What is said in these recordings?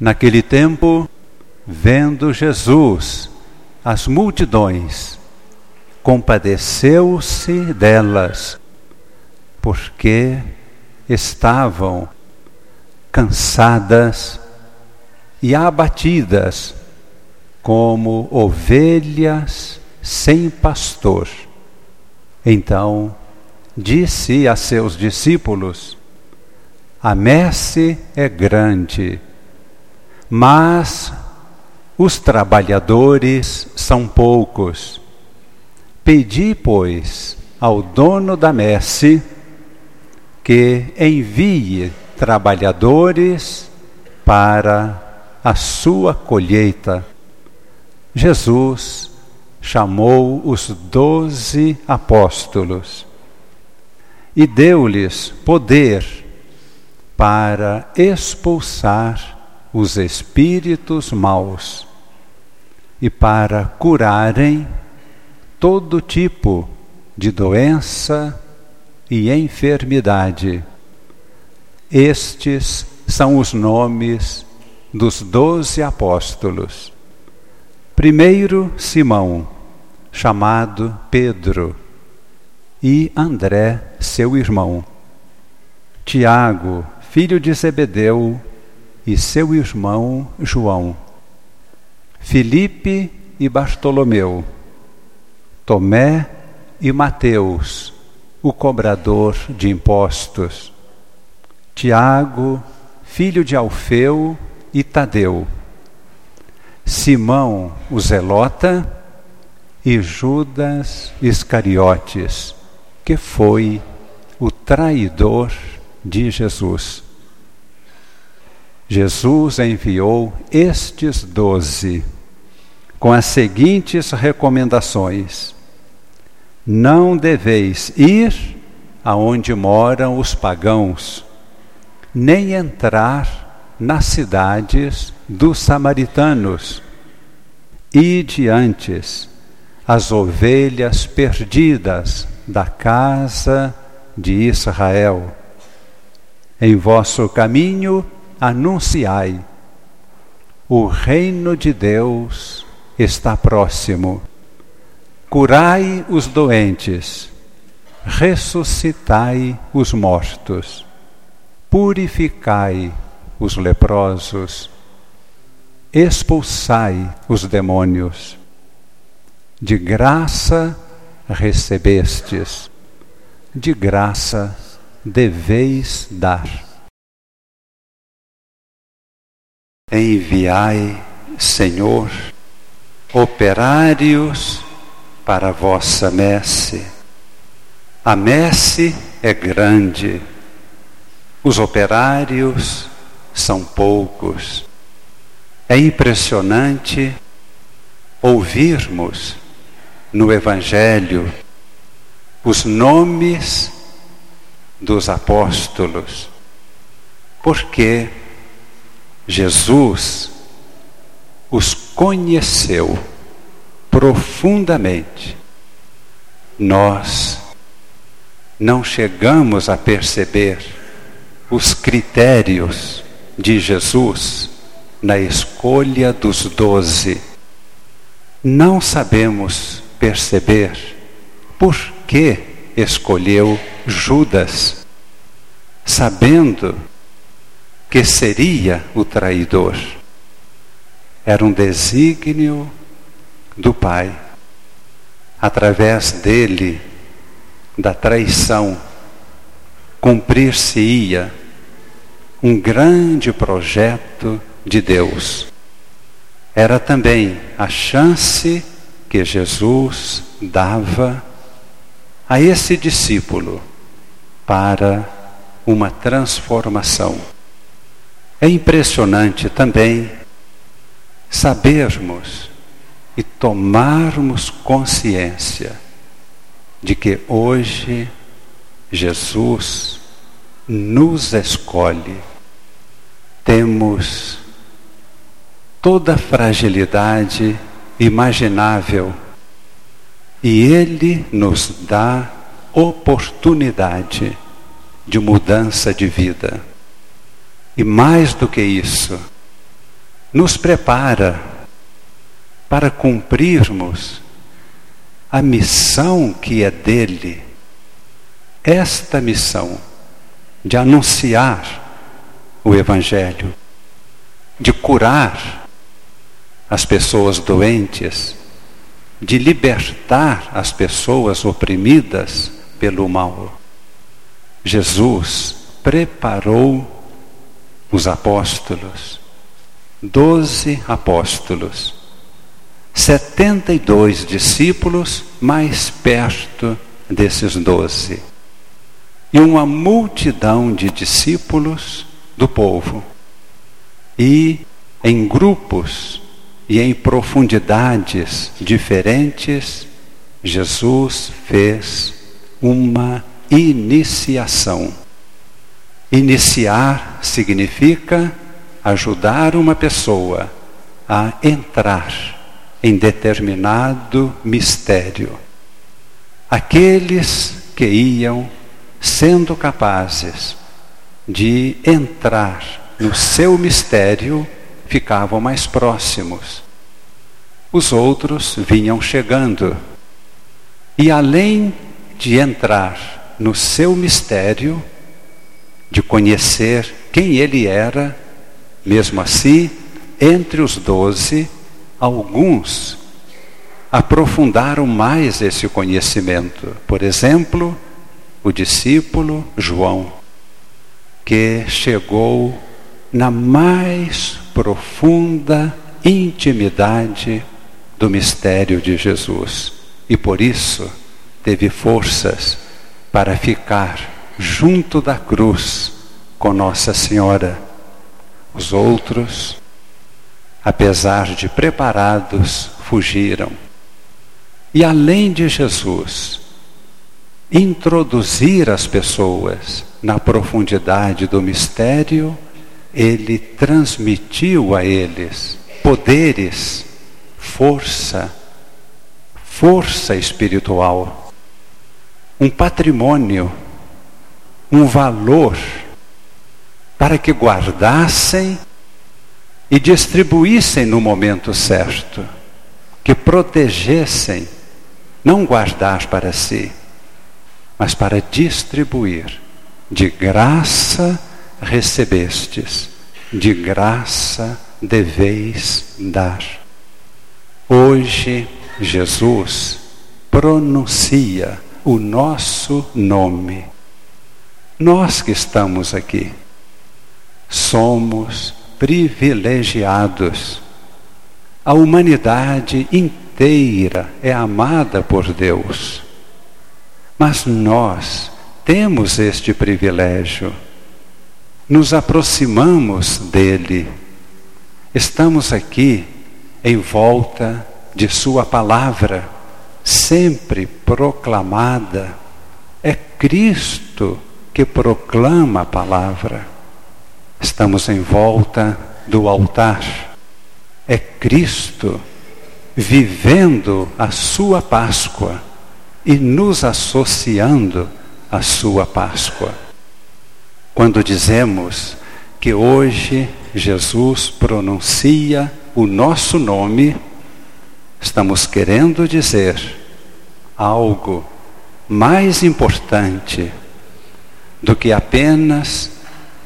Naquele tempo, vendo Jesus as multidões, compadeceu-se delas, porque estavam cansadas e abatidas, como ovelhas sem pastor. Então disse a seus discípulos: A messe é grande mas os trabalhadores são poucos. Pedi, pois, ao dono da messe que envie trabalhadores para a sua colheita. Jesus chamou os doze apóstolos e deu-lhes poder para expulsar os espíritos maus e para curarem todo tipo de doença e enfermidade. Estes são os nomes dos doze apóstolos. Primeiro, Simão, chamado Pedro, e André, seu irmão. Tiago, filho de Zebedeu, e seu irmão João, Filipe e Bartolomeu, Tomé e Mateus, o cobrador de impostos, Tiago, filho de Alfeu e Tadeu, Simão, o Zelota, e Judas Iscariotes, que foi o traidor de Jesus. Jesus enviou estes doze com as seguintes recomendações: Não deveis ir aonde moram os pagãos, nem entrar nas cidades dos samaritanos. E diantes as ovelhas perdidas da casa de Israel. Em vosso caminho, anunciai: o reino de Deus está próximo. Curai os doentes, ressuscitai os mortos, purificai os leprosos, expulsai os demônios. De graça recebestes, de graça deveis dar. Enviai, Senhor, operários para a vossa messe. A messe é grande, os operários são poucos. É impressionante ouvirmos no Evangelho os nomes dos apóstolos, porque Jesus os conheceu profundamente. Nós não chegamos a perceber os critérios de Jesus na escolha dos doze. Não sabemos perceber por que escolheu Judas, sabendo que seria o traidor. Era um desígnio do Pai. Através dele, da traição, cumprir-se-ia um grande projeto de Deus. Era também a chance que Jesus dava a esse discípulo para uma transformação. É impressionante também sabermos e tomarmos consciência de que hoje Jesus nos escolhe. Temos toda a fragilidade imaginável e Ele nos dá oportunidade de mudança de vida. E mais do que isso, nos prepara para cumprirmos a missão que é dele. Esta missão de anunciar o Evangelho, de curar as pessoas doentes, de libertar as pessoas oprimidas pelo mal. Jesus preparou os apóstolos, doze apóstolos, setenta e dois discípulos mais perto desses doze, e uma multidão de discípulos do povo. E em grupos e em profundidades diferentes, Jesus fez uma iniciação. Iniciar significa ajudar uma pessoa a entrar em determinado mistério. Aqueles que iam sendo capazes de entrar no seu mistério ficavam mais próximos. Os outros vinham chegando. E além de entrar no seu mistério, de conhecer quem ele era, mesmo assim, entre os doze, alguns aprofundaram mais esse conhecimento. Por exemplo, o discípulo João, que chegou na mais profunda intimidade do mistério de Jesus e por isso teve forças para ficar junto da cruz com Nossa Senhora. Os outros, apesar de preparados, fugiram. E além de Jesus introduzir as pessoas na profundidade do mistério, ele transmitiu a eles poderes, força, força espiritual, um patrimônio, um valor para que guardassem e distribuíssem no momento certo, que protegessem, não guardar para si, mas para distribuir de graça recebestes, de graça deveis dar. Hoje, Jesus pronuncia o nosso nome. Nós que estamos aqui somos privilegiados. A humanidade inteira é amada por Deus. Mas nós temos este privilégio nos aproximamos dele. Estamos aqui em volta de Sua palavra, sempre proclamada. É Cristo que proclama a palavra. Estamos em volta do altar. É Cristo vivendo a Sua Páscoa e nos associando à Sua Páscoa. Quando dizemos que hoje Jesus pronuncia o nosso nome, estamos querendo dizer algo mais importante do que apenas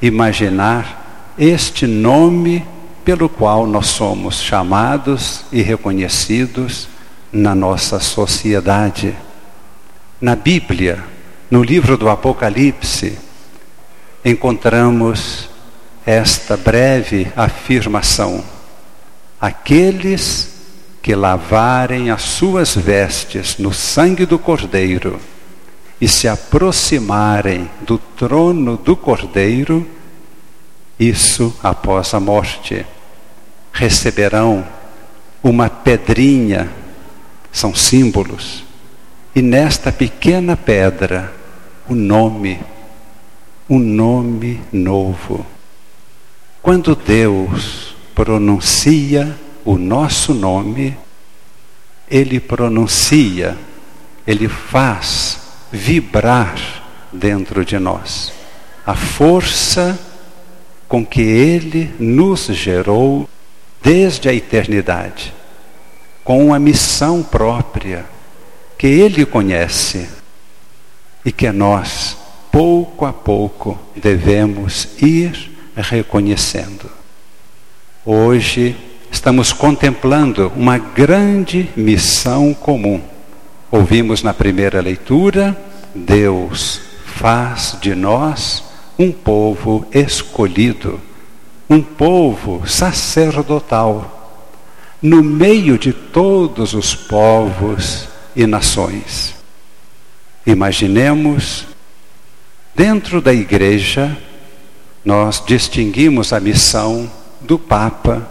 imaginar este nome pelo qual nós somos chamados e reconhecidos na nossa sociedade. Na Bíblia, no livro do Apocalipse, encontramos esta breve afirmação: Aqueles que lavarem as suas vestes no sangue do Cordeiro e se aproximarem do trono do Cordeiro, isso após a morte, receberão uma pedrinha, são símbolos, e nesta pequena pedra, o nome um nome novo. Quando Deus pronuncia o nosso nome, Ele pronuncia, Ele faz vibrar dentro de nós a força com que Ele nos gerou desde a eternidade, com uma missão própria que Ele conhece e que nós, pouco a pouco, devemos ir reconhecendo. Hoje estamos contemplando uma grande missão comum. Ouvimos na primeira leitura: Deus faz de nós um povo escolhido, um povo sacerdotal, no meio de todos os povos e nações. Imaginemos, dentro da igreja, nós distinguimos a missão do Papa,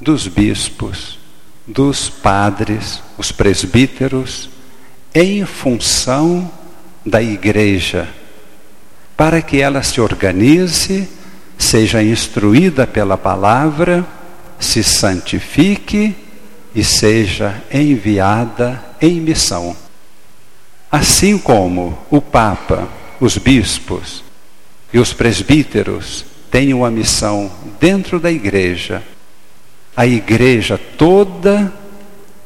dos bispos, dos padres, os presbíteros, em função da igreja, para que ela se organize, seja instruída pela palavra, se santifique e seja enviada em missão. Assim como o Papa, os bispos e os presbíteros têm uma missão dentro da igreja, a igreja toda,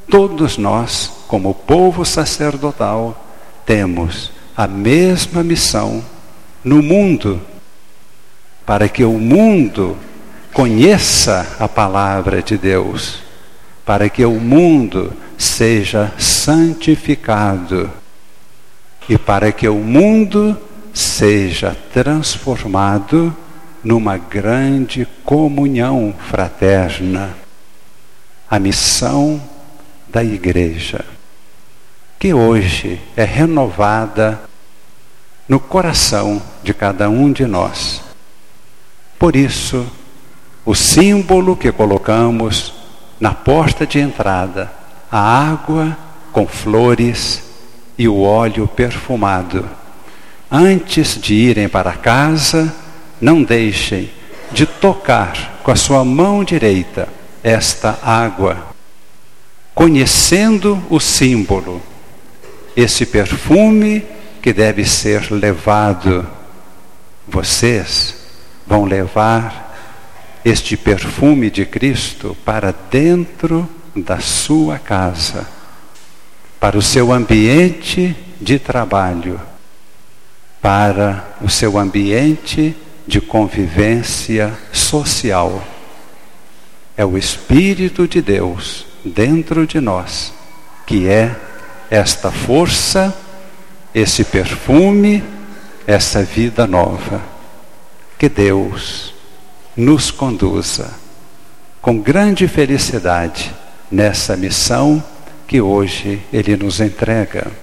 todos nós, como povo sacerdotal, temos a mesma missão no mundo, para que o mundo conheça a palavra de Deus, para que o mundo seja santificado e para que o mundo seja transformado numa grande comunhão fraterna. A missão da igreja, que hoje é renovada no coração de cada um de nós. Por isso, o símbolo que colocamos na porta de entrada, a água com flores e o óleo perfumado. Antes de irem para casa, não deixem de tocar com a sua mão direita esta água, conhecendo o símbolo, esse perfume que deve ser levado. Vocês vão levar este perfume de Cristo para dentro da sua casa para o seu ambiente de trabalho, para o seu ambiente de convivência social. É o Espírito de Deus dentro de nós que é esta força, esse perfume, essa vida nova. Que Deus nos conduza com grande felicidade nessa missão que hoje Ele nos entrega.